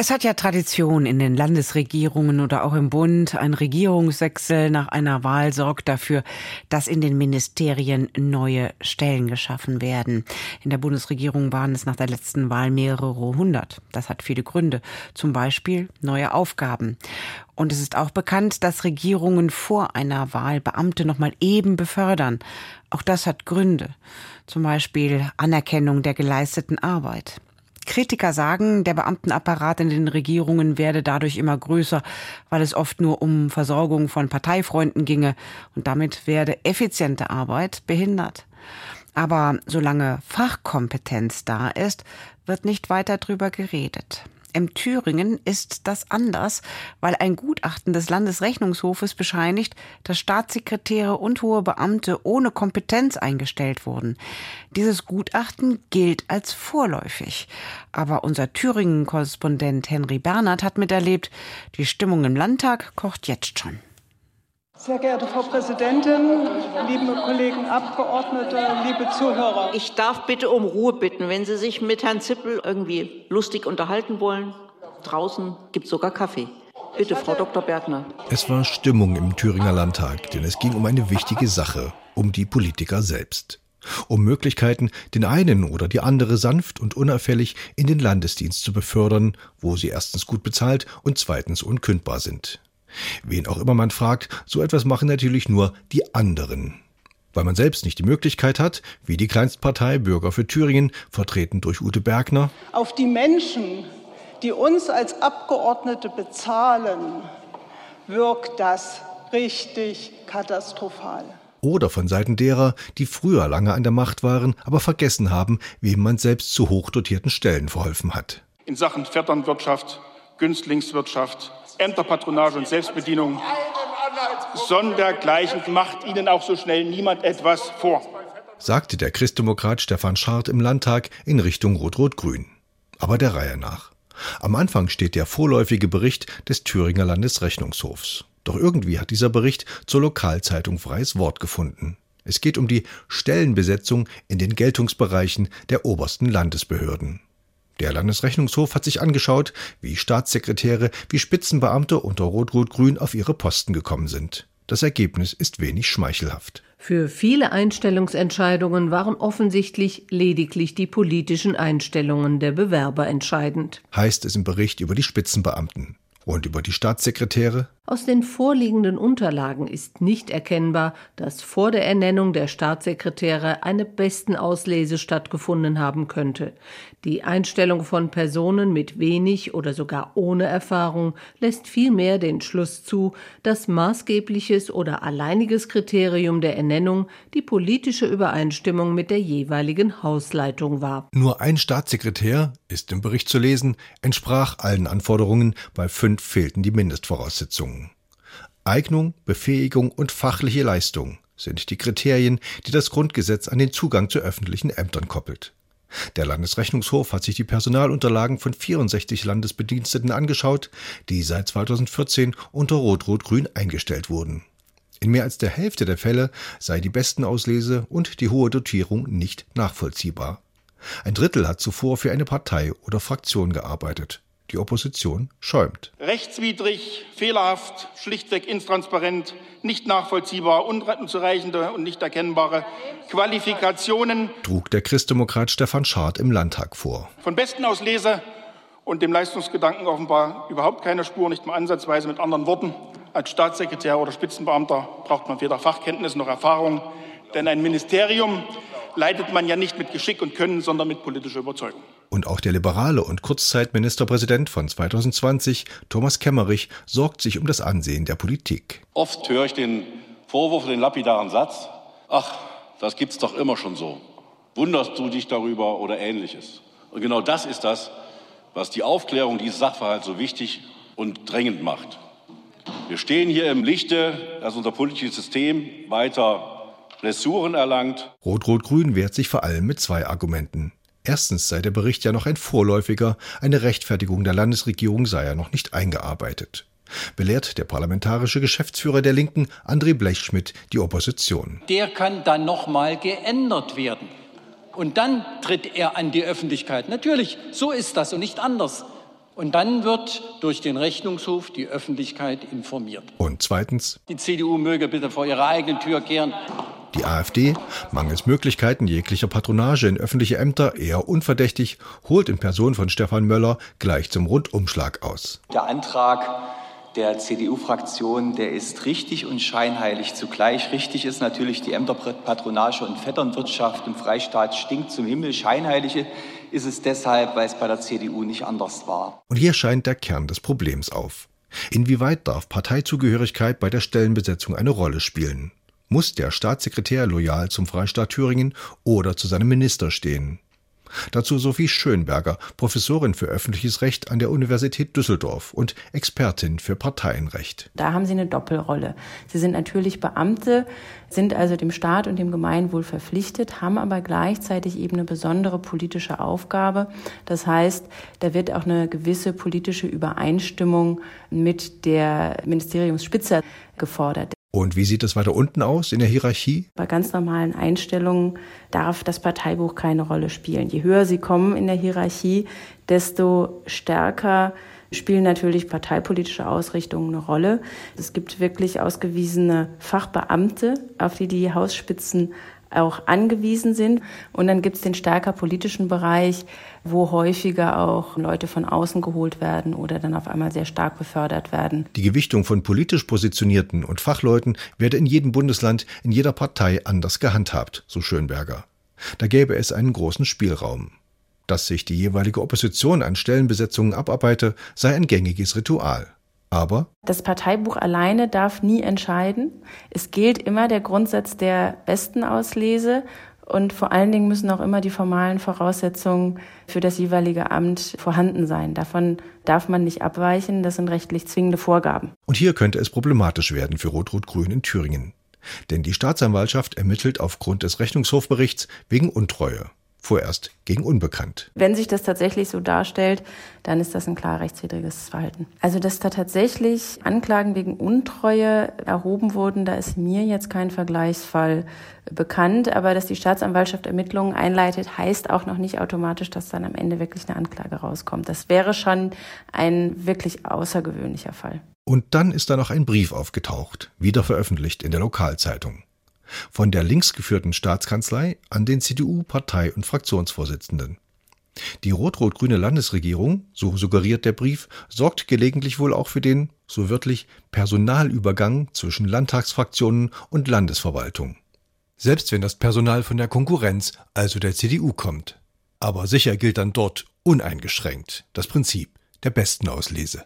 es hat ja Tradition in den Landesregierungen oder auch im Bund. Ein Regierungswechsel nach einer Wahl sorgt dafür, dass in den Ministerien neue Stellen geschaffen werden. In der Bundesregierung waren es nach der letzten Wahl mehrere hundert. Das hat viele Gründe. Zum Beispiel neue Aufgaben. Und es ist auch bekannt, dass Regierungen vor einer Wahl Beamte noch mal eben befördern. Auch das hat Gründe. Zum Beispiel Anerkennung der geleisteten Arbeit. Kritiker sagen, der Beamtenapparat in den Regierungen werde dadurch immer größer, weil es oft nur um Versorgung von Parteifreunden ginge und damit werde effiziente Arbeit behindert. Aber solange Fachkompetenz da ist, wird nicht weiter drüber geredet. Im Thüringen ist das anders, weil ein Gutachten des Landesrechnungshofes bescheinigt, dass Staatssekretäre und hohe Beamte ohne Kompetenz eingestellt wurden. Dieses Gutachten gilt als vorläufig. Aber unser Thüringen-Korrespondent Henry Bernhard hat miterlebt, die Stimmung im Landtag kocht jetzt schon. Sehr geehrte Frau Präsidentin, liebe Kollegen Abgeordnete, liebe Zuhörer. Ich darf bitte um Ruhe bitten, wenn Sie sich mit Herrn Zippel irgendwie lustig unterhalten wollen. Draußen gibt es sogar Kaffee. Bitte, Frau Dr. Bergner. Es war Stimmung im Thüringer Landtag, denn es ging um eine wichtige Sache, um die Politiker selbst. Um Möglichkeiten, den einen oder die andere sanft und unauffällig in den Landesdienst zu befördern, wo sie erstens gut bezahlt und zweitens unkündbar sind. Wen auch immer man fragt, so etwas machen natürlich nur die anderen. Weil man selbst nicht die Möglichkeit hat, wie die Kleinstpartei Bürger für Thüringen, vertreten durch Ute Bergner, auf die Menschen, die uns als Abgeordnete bezahlen, wirkt das richtig katastrophal. Oder von Seiten derer, die früher lange an der Macht waren, aber vergessen haben, wem man selbst zu hochdotierten Stellen verholfen hat. In Sachen Vetternwirtschaft, Günstlingswirtschaft, Ämterpatronage und Selbstbedienung. Sondergleichen macht Ihnen auch so schnell niemand etwas vor. Sagte der Christdemokrat Stefan Schart im Landtag in Richtung Rot-Rot-Grün. Aber der Reihe nach. Am Anfang steht der vorläufige Bericht des Thüringer Landesrechnungshofs. Doch irgendwie hat dieser Bericht zur Lokalzeitung freies Wort gefunden. Es geht um die Stellenbesetzung in den Geltungsbereichen der obersten Landesbehörden. Der Landesrechnungshof hat sich angeschaut, wie Staatssekretäre, wie Spitzenbeamte unter Rot-Rot-Grün auf ihre Posten gekommen sind. Das Ergebnis ist wenig schmeichelhaft. Für viele Einstellungsentscheidungen waren offensichtlich lediglich die politischen Einstellungen der Bewerber entscheidend. Heißt es im Bericht über die Spitzenbeamten. Und über die Staatssekretäre? Aus den vorliegenden Unterlagen ist nicht erkennbar, dass vor der Ernennung der Staatssekretäre eine besten Auslese stattgefunden haben könnte. Die Einstellung von Personen mit wenig oder sogar ohne Erfahrung lässt vielmehr den Schluss zu, dass maßgebliches oder alleiniges Kriterium der Ernennung die politische Übereinstimmung mit der jeweiligen Hausleitung war. Nur ein Staatssekretär, ist im Bericht zu lesen, entsprach allen Anforderungen, bei fünf fehlten die Mindestvoraussetzungen. Eignung, Befähigung und fachliche Leistung sind die Kriterien, die das Grundgesetz an den Zugang zu öffentlichen Ämtern koppelt. Der Landesrechnungshof hat sich die Personalunterlagen von 64 Landesbediensteten angeschaut, die seit 2014 unter Rot-Rot-Grün eingestellt wurden. In mehr als der Hälfte der Fälle sei die Bestenauslese und die hohe Dotierung nicht nachvollziehbar. Ein Drittel hat zuvor für eine Partei oder Fraktion gearbeitet. Die Opposition schäumt. Rechtswidrig, fehlerhaft, schlichtweg intransparent, nicht nachvollziehbar, unzureichende und nicht erkennbare Qualifikationen trug der Christdemokrat Stefan Schart im Landtag vor. Von besten aus Lese und dem Leistungsgedanken offenbar überhaupt keine Spur, nicht mal ansatzweise mit anderen Worten. Als Staatssekretär oder Spitzenbeamter braucht man weder Fachkenntnis noch Erfahrung, denn ein Ministerium leitet man ja nicht mit Geschick und Können, sondern mit politischer Überzeugung. Und auch der liberale und Kurzzeitministerpräsident von 2020, Thomas Kemmerich, sorgt sich um das Ansehen der Politik. Oft höre ich den Vorwurf, den lapidaren Satz, ach, das gibt's doch immer schon so. Wunderst du dich darüber oder ähnliches? Und genau das ist das, was die Aufklärung dieses Sachverhalts so wichtig und drängend macht. Wir stehen hier im Lichte, dass unser politisches System weiter Blessuren erlangt. Rot-Rot-Grün wehrt sich vor allem mit zwei Argumenten. Erstens sei der Bericht ja noch ein vorläufiger, eine Rechtfertigung der Landesregierung sei ja noch nicht eingearbeitet. Belehrt der parlamentarische Geschäftsführer der Linken, André Blechschmidt, die Opposition. Der kann dann nochmal geändert werden. Und dann tritt er an die Öffentlichkeit. Natürlich, so ist das und nicht anders. Und dann wird durch den Rechnungshof die Öffentlichkeit informiert. Und zweitens. Die CDU möge bitte vor ihrer eigenen Tür kehren. Die AfD, mangels Möglichkeiten jeglicher Patronage in öffentliche Ämter eher unverdächtig, holt in Person von Stefan Möller gleich zum Rundumschlag aus. Der Antrag der CDU-Fraktion, der ist richtig und scheinheilig zugleich. Richtig ist natürlich die Ämterpatronage und Vetternwirtschaft im Freistaat stinkt zum Himmel. Scheinheilige ist es deshalb, weil es bei der CDU nicht anders war. Und hier scheint der Kern des Problems auf. Inwieweit darf Parteizugehörigkeit bei der Stellenbesetzung eine Rolle spielen? Muss der Staatssekretär loyal zum Freistaat Thüringen oder zu seinem Minister stehen? Dazu Sophie Schönberger, Professorin für öffentliches Recht an der Universität Düsseldorf und Expertin für Parteienrecht. Da haben Sie eine Doppelrolle. Sie sind natürlich Beamte, sind also dem Staat und dem Gemeinwohl verpflichtet, haben aber gleichzeitig eben eine besondere politische Aufgabe. Das heißt, da wird auch eine gewisse politische Übereinstimmung mit der Ministeriumsspitze gefordert. Und wie sieht es weiter unten aus in der Hierarchie? Bei ganz normalen Einstellungen darf das Parteibuch keine Rolle spielen. Je höher Sie kommen in der Hierarchie, desto stärker spielen natürlich parteipolitische Ausrichtungen eine Rolle. Es gibt wirklich ausgewiesene Fachbeamte, auf die die Hausspitzen auch angewiesen sind. Und dann gibt es den stärker politischen Bereich, wo häufiger auch Leute von außen geholt werden oder dann auf einmal sehr stark befördert werden. Die Gewichtung von politisch Positionierten und Fachleuten werde in jedem Bundesland, in jeder Partei anders gehandhabt, so Schönberger. Da gäbe es einen großen Spielraum. Dass sich die jeweilige Opposition an Stellenbesetzungen abarbeite, sei ein gängiges Ritual. Aber das Parteibuch alleine darf nie entscheiden. Es gilt immer der Grundsatz der besten Auslese und vor allen Dingen müssen auch immer die formalen Voraussetzungen für das jeweilige Amt vorhanden sein. Davon darf man nicht abweichen. Das sind rechtlich zwingende Vorgaben. Und hier könnte es problematisch werden für Rot-Rot-Grün in Thüringen. Denn die Staatsanwaltschaft ermittelt aufgrund des Rechnungshofberichts wegen Untreue vorerst gegen unbekannt. Wenn sich das tatsächlich so darstellt, dann ist das ein klar rechtswidriges Verhalten. Also, dass da tatsächlich Anklagen wegen Untreue erhoben wurden, da ist mir jetzt kein Vergleichsfall bekannt. Aber dass die Staatsanwaltschaft Ermittlungen einleitet, heißt auch noch nicht automatisch, dass dann am Ende wirklich eine Anklage rauskommt. Das wäre schon ein wirklich außergewöhnlicher Fall. Und dann ist da noch ein Brief aufgetaucht, wieder veröffentlicht in der Lokalzeitung von der linksgeführten Staatskanzlei an den CDU-Partei- und Fraktionsvorsitzenden. Die rot-rot-grüne Landesregierung, so suggeriert der Brief, sorgt gelegentlich wohl auch für den, so wörtlich, Personalübergang zwischen Landtagsfraktionen und Landesverwaltung. Selbst wenn das Personal von der Konkurrenz, also der CDU, kommt. Aber sicher gilt dann dort uneingeschränkt das Prinzip der besten Auslese.